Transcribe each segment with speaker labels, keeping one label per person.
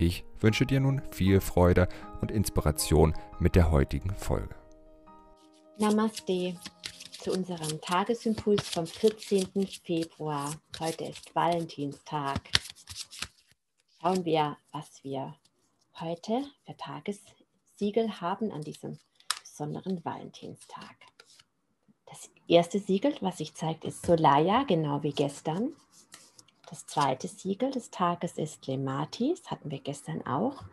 Speaker 1: Ich wünsche dir nun viel Freude und Inspiration mit der heutigen Folge.
Speaker 2: Namaste zu unserem Tagesimpuls vom 14. Februar. Heute ist Valentinstag. Schauen wir, was wir heute für Tagessiegel haben an diesem besonderen Valentinstag. Das erste Siegel, was sich zeigt, ist Solaya, genau wie gestern. Das zweite Siegel des Tages ist Lemati, das hatten wir gestern auch,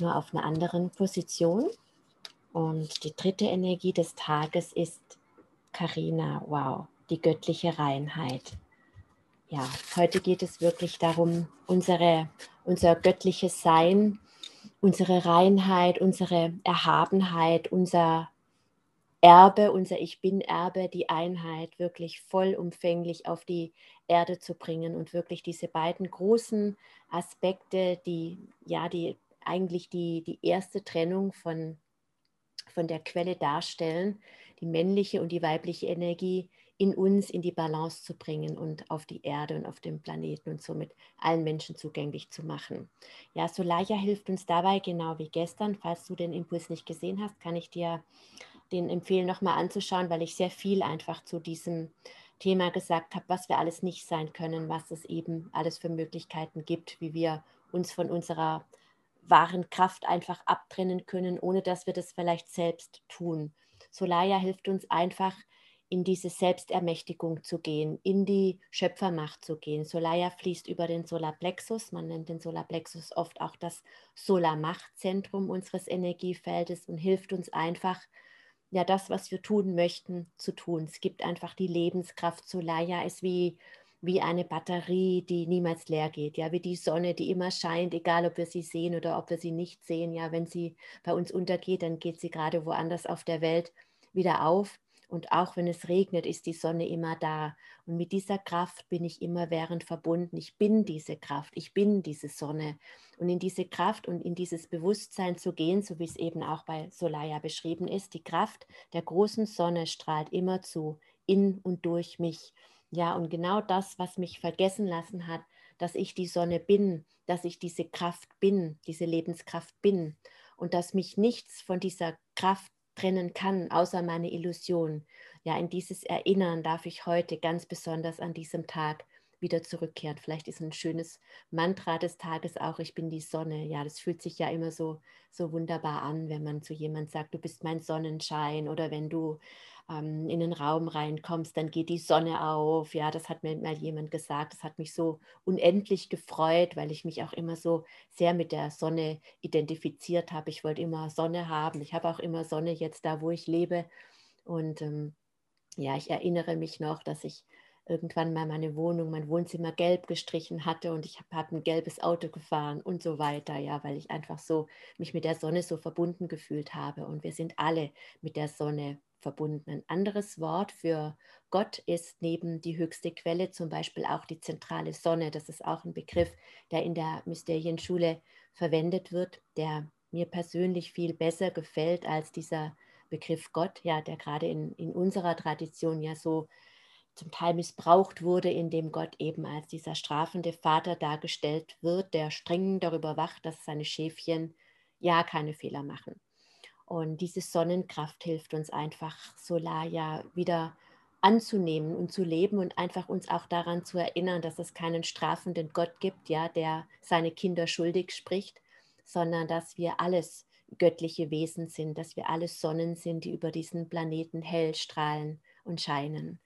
Speaker 2: nur auf einer anderen Position. Und die dritte Energie des Tages ist Karina, wow, die göttliche Reinheit. Ja, heute geht es wirklich darum, unsere, unser göttliches Sein, unsere Reinheit, unsere Erhabenheit, unser Erbe, unser Ich Bin-Erbe, die Einheit wirklich vollumfänglich auf die Erde zu bringen und wirklich diese beiden großen Aspekte, die ja die eigentlich die, die erste Trennung von, von der Quelle darstellen, die männliche und die weibliche Energie in uns in die Balance zu bringen und auf die Erde und auf dem Planeten und somit allen Menschen zugänglich zu machen. Ja, Solaya hilft uns dabei, genau wie gestern. Falls du den Impuls nicht gesehen hast, kann ich dir den empfehlen, nochmal anzuschauen, weil ich sehr viel einfach zu diesem Thema gesagt habe, was wir alles nicht sein können, was es eben alles für Möglichkeiten gibt, wie wir uns von unserer wahren Kraft einfach abtrennen können, ohne dass wir das vielleicht selbst tun. Solaya hilft uns einfach, in diese Selbstermächtigung zu gehen, in die Schöpfermacht zu gehen. Solaya fließt über den Solarplexus. Man nennt den Solarplexus oft auch das Solarmachtzentrum unseres Energiefeldes und hilft uns einfach, ja das, was wir tun möchten, zu tun. Es gibt einfach die Lebenskraft. Solaya ist wie, wie eine Batterie, die niemals leer geht. Ja, wie die Sonne, die immer scheint, egal ob wir sie sehen oder ob wir sie nicht sehen. Ja, wenn sie bei uns untergeht, dann geht sie gerade woanders auf der Welt wieder auf. Und auch wenn es regnet, ist die Sonne immer da. Und mit dieser Kraft bin ich immer während verbunden. Ich bin diese Kraft, ich bin diese Sonne. Und in diese Kraft und in dieses Bewusstsein zu gehen, so wie es eben auch bei Solaya beschrieben ist, die Kraft der großen Sonne strahlt immer zu, in und durch mich. Ja, und genau das, was mich vergessen lassen hat, dass ich die Sonne bin, dass ich diese Kraft bin, diese Lebenskraft bin und dass mich nichts von dieser Kraft trennen kann, außer meine Illusion. Ja, in dieses Erinnern darf ich heute ganz besonders an diesem Tag wieder zurückkehren. Vielleicht ist ein schönes Mantra des Tages auch, ich bin die Sonne. Ja, das fühlt sich ja immer so, so wunderbar an, wenn man zu jemand sagt, du bist mein Sonnenschein oder wenn du ähm, in den Raum reinkommst, dann geht die Sonne auf. Ja, das hat mir mal jemand gesagt. Das hat mich so unendlich gefreut, weil ich mich auch immer so sehr mit der Sonne identifiziert habe. Ich wollte immer Sonne haben. Ich habe auch immer Sonne jetzt da, wo ich lebe. Und ähm, ja, ich erinnere mich noch, dass ich irgendwann mal meine Wohnung, mein Wohnzimmer gelb gestrichen hatte und ich habe hab ein gelbes Auto gefahren und so weiter, ja, weil ich einfach so mich mit der Sonne so verbunden gefühlt habe und wir sind alle mit der Sonne verbunden. Ein anderes Wort für Gott ist neben die höchste Quelle zum Beispiel auch die zentrale Sonne. Das ist auch ein Begriff, der in der Mysterienschule verwendet wird, der mir persönlich viel besser gefällt als dieser Begriff Gott, ja, der gerade in, in unserer Tradition ja so zum Teil missbraucht wurde, indem Gott eben als dieser strafende Vater dargestellt wird, der streng darüber wacht, dass seine Schäfchen ja keine Fehler machen. Und diese Sonnenkraft hilft uns einfach, Solar ja wieder anzunehmen und zu leben und einfach uns auch daran zu erinnern, dass es keinen strafenden Gott gibt, ja, der seine Kinder schuldig spricht, sondern dass wir alles göttliche Wesen sind, dass wir alles Sonnen sind, die über diesen Planeten hell strahlen und scheinen.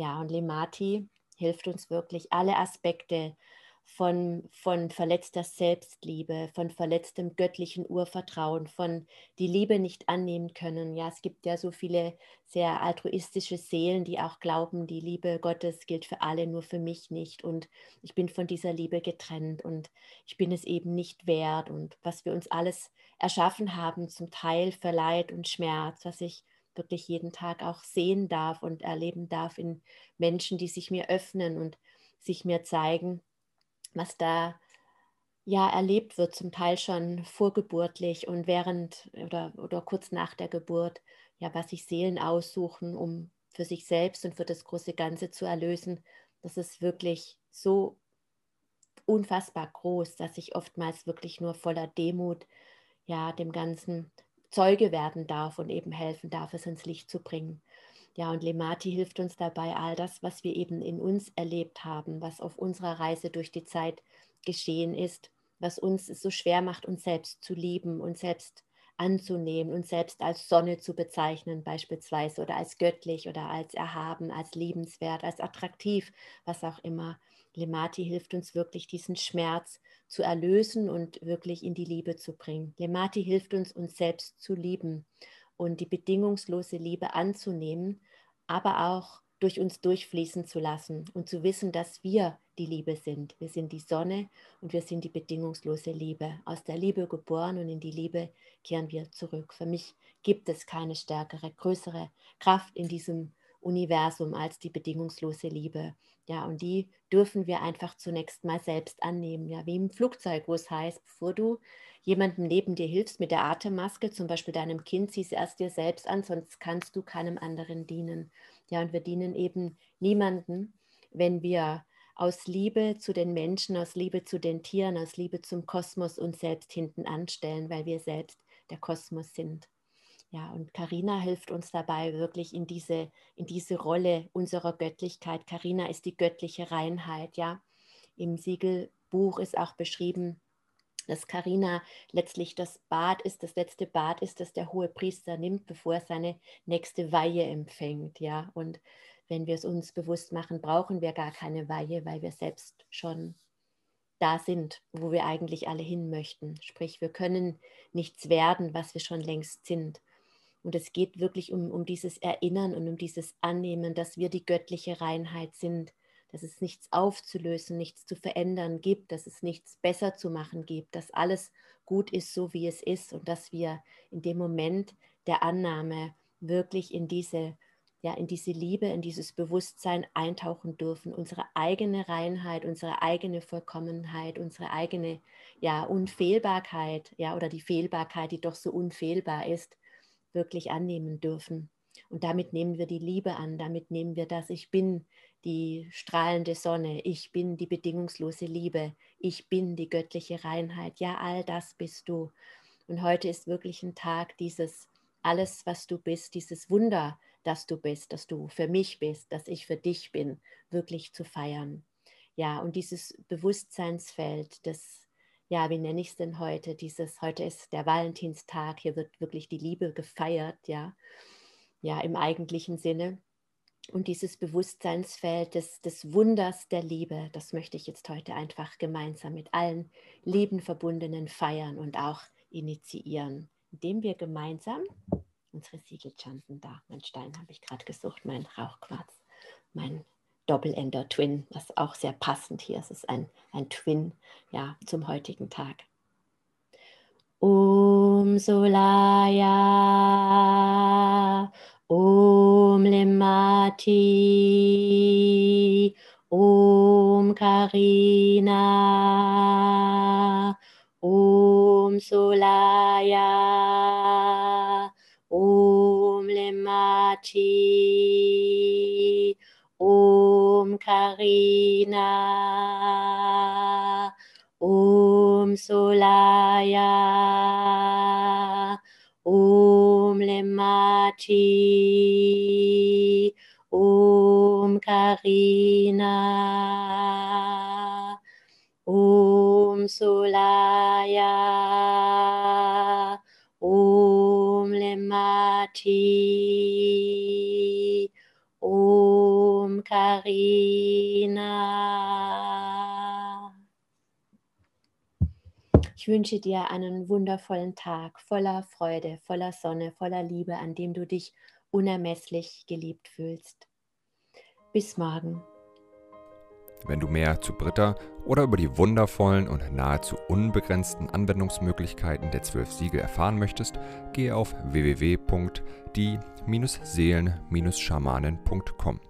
Speaker 2: Ja, und Lemati hilft uns wirklich, alle Aspekte von, von verletzter Selbstliebe, von verletztem göttlichen Urvertrauen, von die Liebe nicht annehmen können. Ja, es gibt ja so viele sehr altruistische Seelen, die auch glauben, die Liebe Gottes gilt für alle, nur für mich nicht. Und ich bin von dieser Liebe getrennt und ich bin es eben nicht wert. Und was wir uns alles erschaffen haben, zum Teil für Leid und Schmerz, was ich wirklich jeden Tag auch sehen darf und erleben darf in Menschen, die sich mir öffnen und sich mir zeigen was da ja erlebt wird, zum Teil schon vorgeburtlich und während oder, oder kurz nach der Geburt, ja, was sich Seelen aussuchen, um für sich selbst und für das große Ganze zu erlösen, das ist wirklich so unfassbar groß, dass ich oftmals wirklich nur voller Demut ja dem Ganzen Zeuge werden darf und eben helfen darf, es ins Licht zu bringen. Ja, und Lemati hilft uns dabei, all das, was wir eben in uns erlebt haben, was auf unserer Reise durch die Zeit geschehen ist, was uns es so schwer macht, uns selbst zu lieben, uns selbst anzunehmen, uns selbst als Sonne zu bezeichnen beispielsweise oder als göttlich oder als erhaben, als liebenswert, als attraktiv, was auch immer. Lemati hilft uns wirklich, diesen Schmerz zu erlösen und wirklich in die Liebe zu bringen. Lemati hilft uns, uns selbst zu lieben und die bedingungslose Liebe anzunehmen, aber auch durch uns durchfließen zu lassen und zu wissen, dass wir die Liebe sind. Wir sind die Sonne und wir sind die bedingungslose Liebe. Aus der Liebe geboren und in die Liebe kehren wir zurück. Für mich gibt es keine stärkere, größere Kraft in diesem Universum als die bedingungslose Liebe. Ja, und die dürfen wir einfach zunächst mal selbst annehmen. Ja, wie im Flugzeug, wo es heißt, bevor du jemandem neben dir hilfst mit der Atemmaske, zum Beispiel deinem Kind, sieh es erst dir selbst an, sonst kannst du keinem anderen dienen. Ja, und wir dienen eben niemanden, wenn wir aus Liebe zu den Menschen, aus Liebe zu den Tieren, aus Liebe zum Kosmos uns selbst hinten anstellen, weil wir selbst der Kosmos sind. Ja, und Karina hilft uns dabei wirklich in diese, in diese Rolle unserer Göttlichkeit. Karina ist die göttliche Reinheit, ja. Im Siegelbuch ist auch beschrieben, dass Karina letztlich das Bad ist, das letzte Bad ist, das der hohe Priester nimmt, bevor er seine nächste Weihe empfängt, ja. Und wenn wir es uns bewusst machen, brauchen wir gar keine Weihe, weil wir selbst schon da sind, wo wir eigentlich alle hin möchten. Sprich, wir können nichts werden, was wir schon längst sind. Und es geht wirklich um, um dieses Erinnern und um dieses Annehmen, dass wir die göttliche Reinheit sind, dass es nichts aufzulösen, nichts zu verändern gibt, dass es nichts besser zu machen gibt, dass alles gut ist, so wie es ist und dass wir in dem Moment der Annahme wirklich in diese ja, in diese Liebe, in dieses Bewusstsein eintauchen dürfen, unsere eigene Reinheit, unsere eigene Vollkommenheit, unsere eigene ja, Unfehlbarkeit, ja, oder die Fehlbarkeit, die doch so unfehlbar ist, wirklich annehmen dürfen. Und damit nehmen wir die Liebe an, damit nehmen wir das, ich bin die strahlende Sonne, ich bin die bedingungslose Liebe, ich bin die göttliche Reinheit, ja, all das bist du. Und heute ist wirklich ein Tag dieses, alles, was du bist, dieses Wunder, das du bist, dass du für mich bist, dass ich für dich bin, wirklich zu feiern. Ja, und dieses Bewusstseinsfeld, das ja, wie nenne ich es denn heute? Dieses, heute ist der Valentinstag, hier wird wirklich die Liebe gefeiert, ja, ja, im eigentlichen Sinne. Und dieses Bewusstseinsfeld des, des Wunders der Liebe, das möchte ich jetzt heute einfach gemeinsam mit allen Liebenverbundenen feiern und auch initiieren, indem wir gemeinsam unsere Siegel chanten. Da, mein Stein habe ich gerade gesucht, mein Rauchquarz, mein Doppelender Twin, was auch sehr passend hier ist. Es ist ein, ein Twin ja, zum heutigen Tag. Om Solaya, Om Lemati, Om Karina, Om Solaya, Om Lemati, Om Karina, Om Solaya, Om Lemati, Om Karina, Om Solaya, Om Lemati, Karina. Ich wünsche dir einen wundervollen Tag voller Freude, voller Sonne, voller Liebe, an dem du dich unermesslich geliebt fühlst. Bis morgen.
Speaker 1: Wenn du mehr zu Britta oder über die wundervollen und nahezu unbegrenzten Anwendungsmöglichkeiten der zwölf Siegel erfahren möchtest, gehe auf www.die-seelen-schamanen.com.